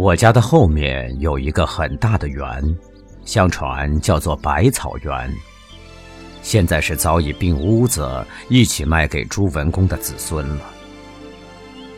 我家的后面有一个很大的园，相传叫做百草园。现在是早已并屋子，一起卖给朱文公的子孙了。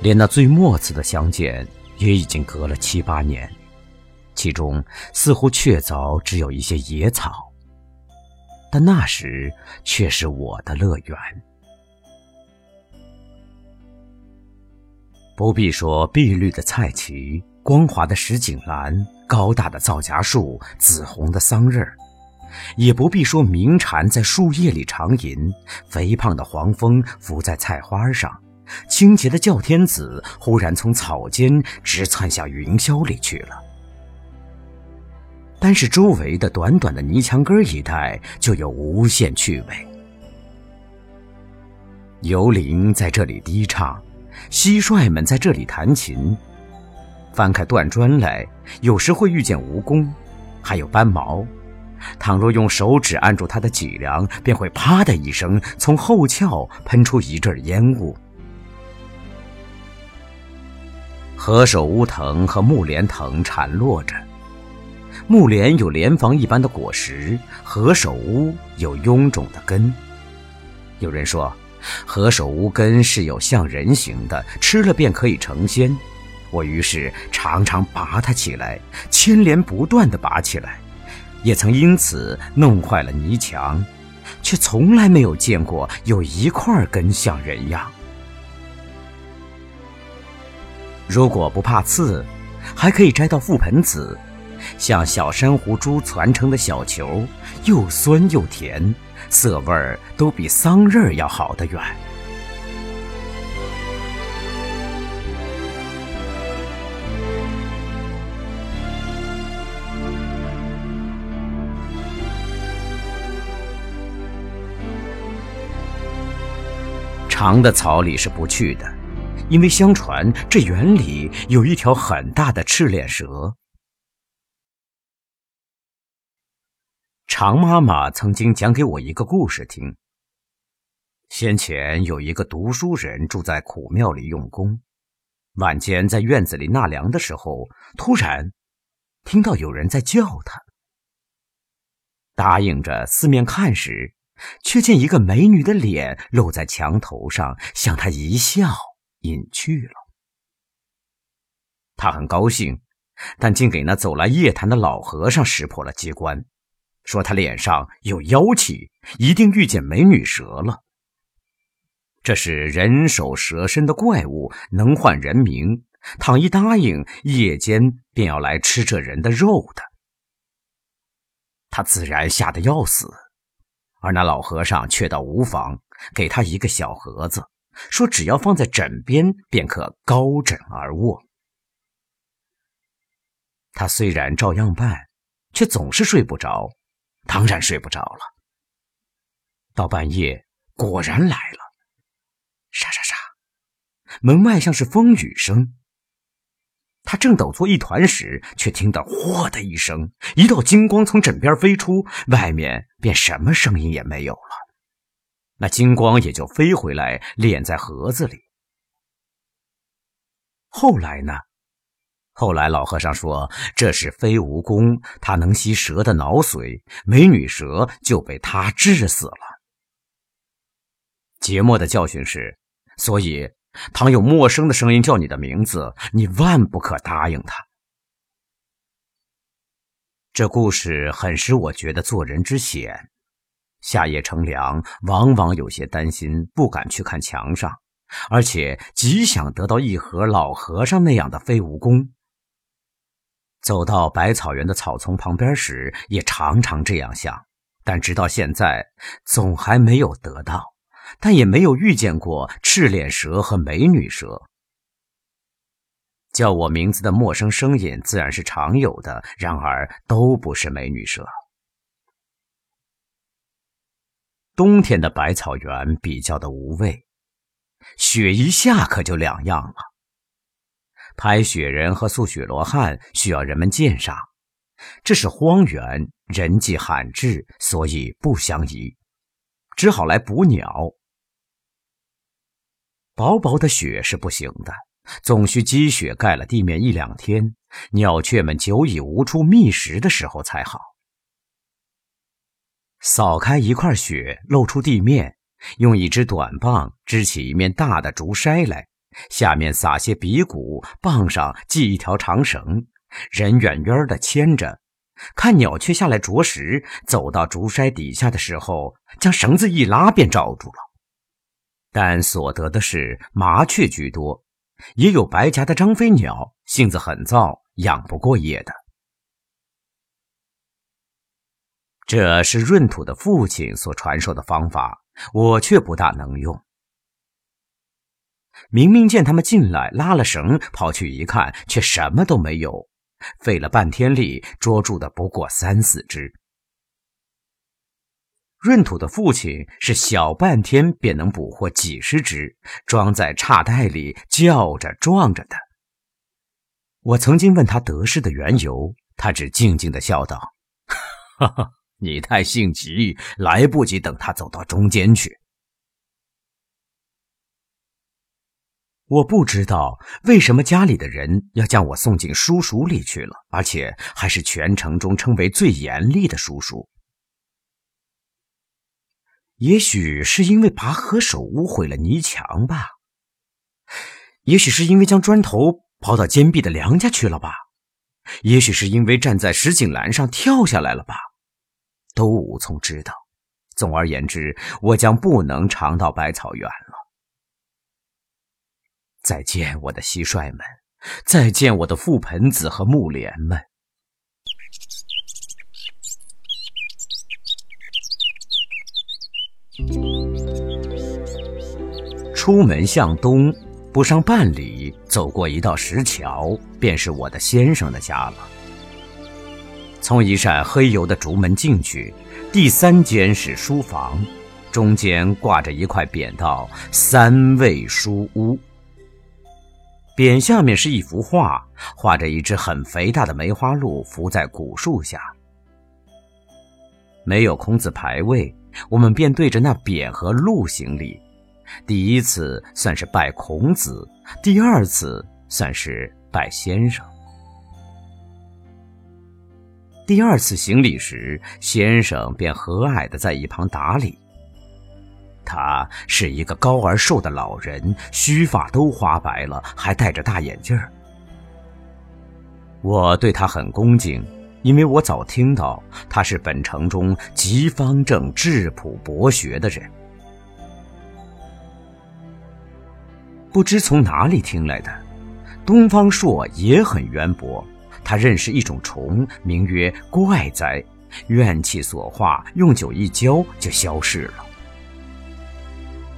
连那最末次的相见，也已经隔了七八年，其中似乎确凿只有一些野草，但那时却是我的乐园。不必说碧绿的菜畦。光滑的石井栏，高大的皂荚树，紫红的桑葚儿，也不必说鸣蝉在树叶里长吟，肥胖的黄蜂伏在菜花上，清洁的叫天子忽然从草间直窜向云霄里去了。单是周围的短短的泥墙根一带，就有无限趣味。游灵在这里低唱，蟋蟀们在这里弹琴。翻开断砖来，有时会遇见蜈蚣，还有斑毛。倘若用手指按住它的脊梁，便会啪的一声，从后窍喷出一阵烟雾。何首乌藤和木莲藤缠络着，木莲有莲房一般的果实，何首乌有臃肿的根。有人说，何首乌根是有像人形的，吃了便可以成仙。我于是常常拔它起来，牵连不断地拔起来，也曾因此弄坏了泥墙，却从来没有见过有一块根像人样。如果不怕刺，还可以摘到覆盆子，像小珊瑚珠攒成的小球，又酸又甜，色味儿都比桑葚要好得远。长的草里是不去的，因为相传这园里有一条很大的赤脸蛇。常妈妈曾经讲给我一个故事听。先前有一个读书人住在苦庙里用功，晚间在院子里纳凉的时候，突然听到有人在叫他，答应着四面看时。却见一个美女的脸露在墙头上，向他一笑，隐去了。他很高兴，但竟给那走来夜谈的老和尚识破了机关，说他脸上有妖气，一定遇见美女蛇了。这是人首蛇身的怪物，能唤人名，倘一答应，夜间便要来吃这人的肉的。他自然吓得要死。而那老和尚却倒无妨，给他一个小盒子，说只要放在枕边，便可高枕而卧。他虽然照样办，却总是睡不着，当然睡不着了。到半夜，果然来了，沙沙沙，门外像是风雨声。他正抖作一团时，却听到“嚯”的一声，一道金光从枕边飞出，外面便什么声音也没有了。那金光也就飞回来，敛在盒子里。后来呢？后来老和尚说，这是飞蜈蚣，它能吸蛇的脑髓，美女蛇就被它治死了。节末的教训是，所以。倘有陌生的声音叫你的名字，你万不可答应他。这故事很使我觉得做人之险。夏夜乘凉，往往有些担心，不敢去看墙上，而且极想得到一盒老和尚那样的飞蜈蚣。走到百草园的草丛旁边时，也常常这样想，但直到现在，总还没有得到。但也没有遇见过赤脸蛇和美女蛇。叫我名字的陌生声音自然是常有的，然而都不是美女蛇。冬天的百草园比较的无味，雪一下可就两样了。拍雪人和塑雪罗汉需要人们鉴赏，这是荒原，人迹罕至，所以不相宜，只好来捕鸟。薄薄的雪是不行的，总需积雪盖了地面一两天，鸟雀们久已无处觅食的时候才好。扫开一块雪，露出地面，用一支短棒支起一面大的竹筛来，下面撒些鼻骨，棒上系一条长绳，人远远的牵着，看鸟雀下来啄食，走到竹筛底下的时候，将绳子一拉，便罩住了。但所得的是麻雀居多，也有白颊的张飞鸟，性子很躁，养不过夜的。这是闰土的父亲所传授的方法，我却不大能用。明明见他们进来，拉了绳，跑去一看，却什么都没有，费了半天力捉住的不过三四只。闰土的父亲是小半天便能捕获几十只，装在叉袋里，叫着撞着的。我曾经问他得失的缘由，他只静静的笑道：“哈哈。”你太性急，来不及等他走到中间去。我不知道为什么家里的人要将我送进叔叔里去了，而且还是全城中称为最严厉的叔叔。也许是因为拔河手污毁了泥墙吧，也许是因为将砖头抛到坚壁的梁家去了吧，也许是因为站在石井栏上跳下来了吧。都无从知道。总而言之，我将不能常到百草园了。再见，我的蟋蟀们！再见，我的覆盆子和木莲们！出门向东，不上半里，走过一道石桥，便是我的先生的家了。从一扇黑油的竹门进去，第三间是书房，中间挂着一块匾，道“三味书屋”。匾下面是一幅画，画着一只很肥大的梅花鹿伏在古树下。没有空字牌位，我们便对着那匾和鹿行礼。第一次算是拜孔子，第二次算是拜先生。第二次行礼时，先生便和蔼地在一旁打理。他是一个高而瘦的老人，须发都花白了，还戴着大眼镜。我对他很恭敬，因为我早听到他是本城中极方正、质朴、博学的人。不知从哪里听来的，东方朔也很渊博。他认识一种虫，名曰怪哉，怨气所化，用酒一浇就消逝了。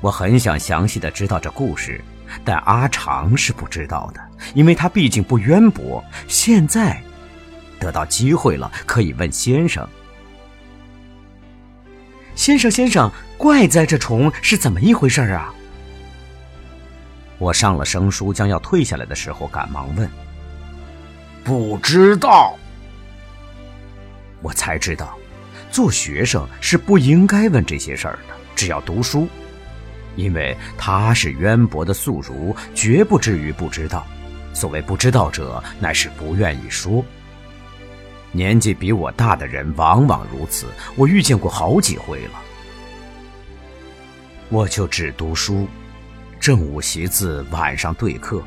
我很想详细的知道这故事，但阿长是不知道的，因为他毕竟不渊博。现在得到机会了，可以问先生。先生，先生，怪哉这虫是怎么一回事啊？我上了生书，将要退下来的时候，赶忙问。不知道，我才知道，做学生是不应该问这些事儿的，只要读书，因为他是渊博的宿儒，绝不至于不知道。所谓不知道者，乃是不愿意说。年纪比我大的人往往如此，我遇见过好几回了。我就只读书，正午习字，晚上对课。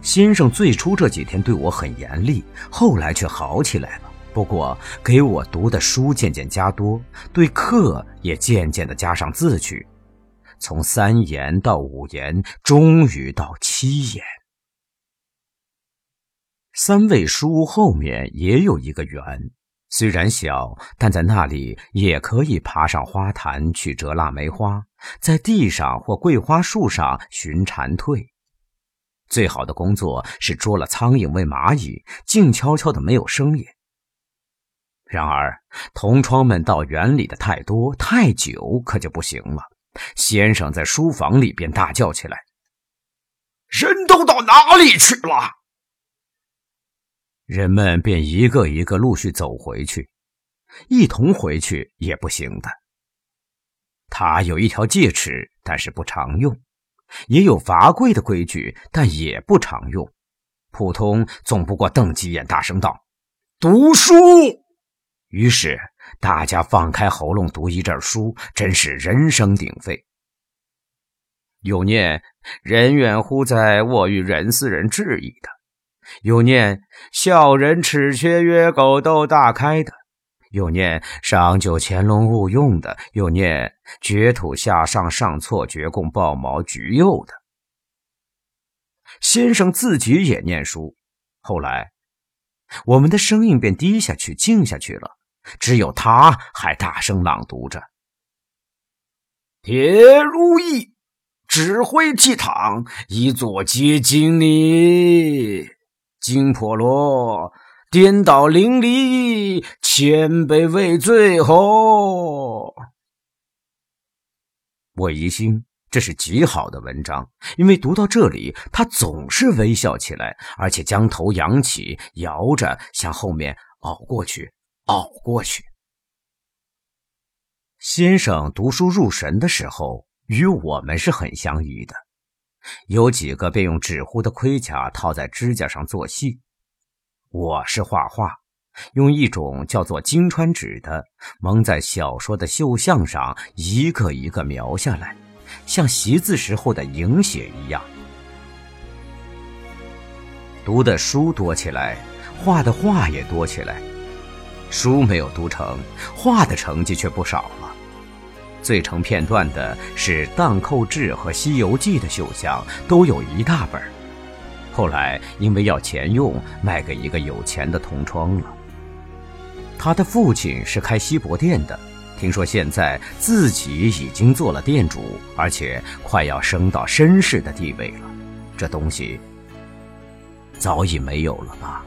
先生最初这几天对我很严厉，后来却好起来了。不过给我读的书渐渐加多，对课也渐渐的加上字去，从三言到五言，终于到七言。三味书屋后面也有一个园，虽然小，但在那里也可以爬上花坛去折腊梅花，在地上或桂花树上寻蝉蜕。最好的工作是捉了苍蝇喂蚂蚁，静悄悄的没有声音。然而同窗们到园里的太多太久，可就不行了。先生在书房里便大叫起来：“人都到哪里去了？”人们便一个一个陆续走回去，一同回去也不行的。他有一条戒尺，但是不常用。也有罚跪的规矩，但也不常用。普通总不过瞪几眼，大声道：“读书！”于是大家放开喉咙读一阵书，真是人声鼎沸。有念“人远乎哉，我与人斯人至矣”的，有念“笑人齿缺曰狗窦大开”的。又念赏酒乾隆勿用的，又念掘土下上上错绝贡抱毛橘柚的。先生自己也念书，后来我们的声音便低下去、静下去了，只有他还大声朗读着：“铁如意，指挥倜傥，一座接金你，金婆罗。”颠倒淋漓，千杯未醉吼！我疑心这是极好的文章，因为读到这里，他总是微笑起来，而且将头扬起，摇着向后面熬过去，熬过去。先生读书入神的时候，与我们是很相宜的，有几个便用纸糊的盔甲套在指甲上做戏。我是画画，用一种叫做金川纸的蒙在小说的绣像上，一个一个描下来，像习字时候的影写一样。读的书多起来，画的画也多起来。书没有读成，画的成绩却不少。最成片段的是《荡寇志》和《西游记》的绣像，都有一大本。后来因为要钱用，卖给一个有钱的同窗了。他的父亲是开锡箔店的，听说现在自己已经做了店主，而且快要升到绅士的地位了。这东西早已没有了吧。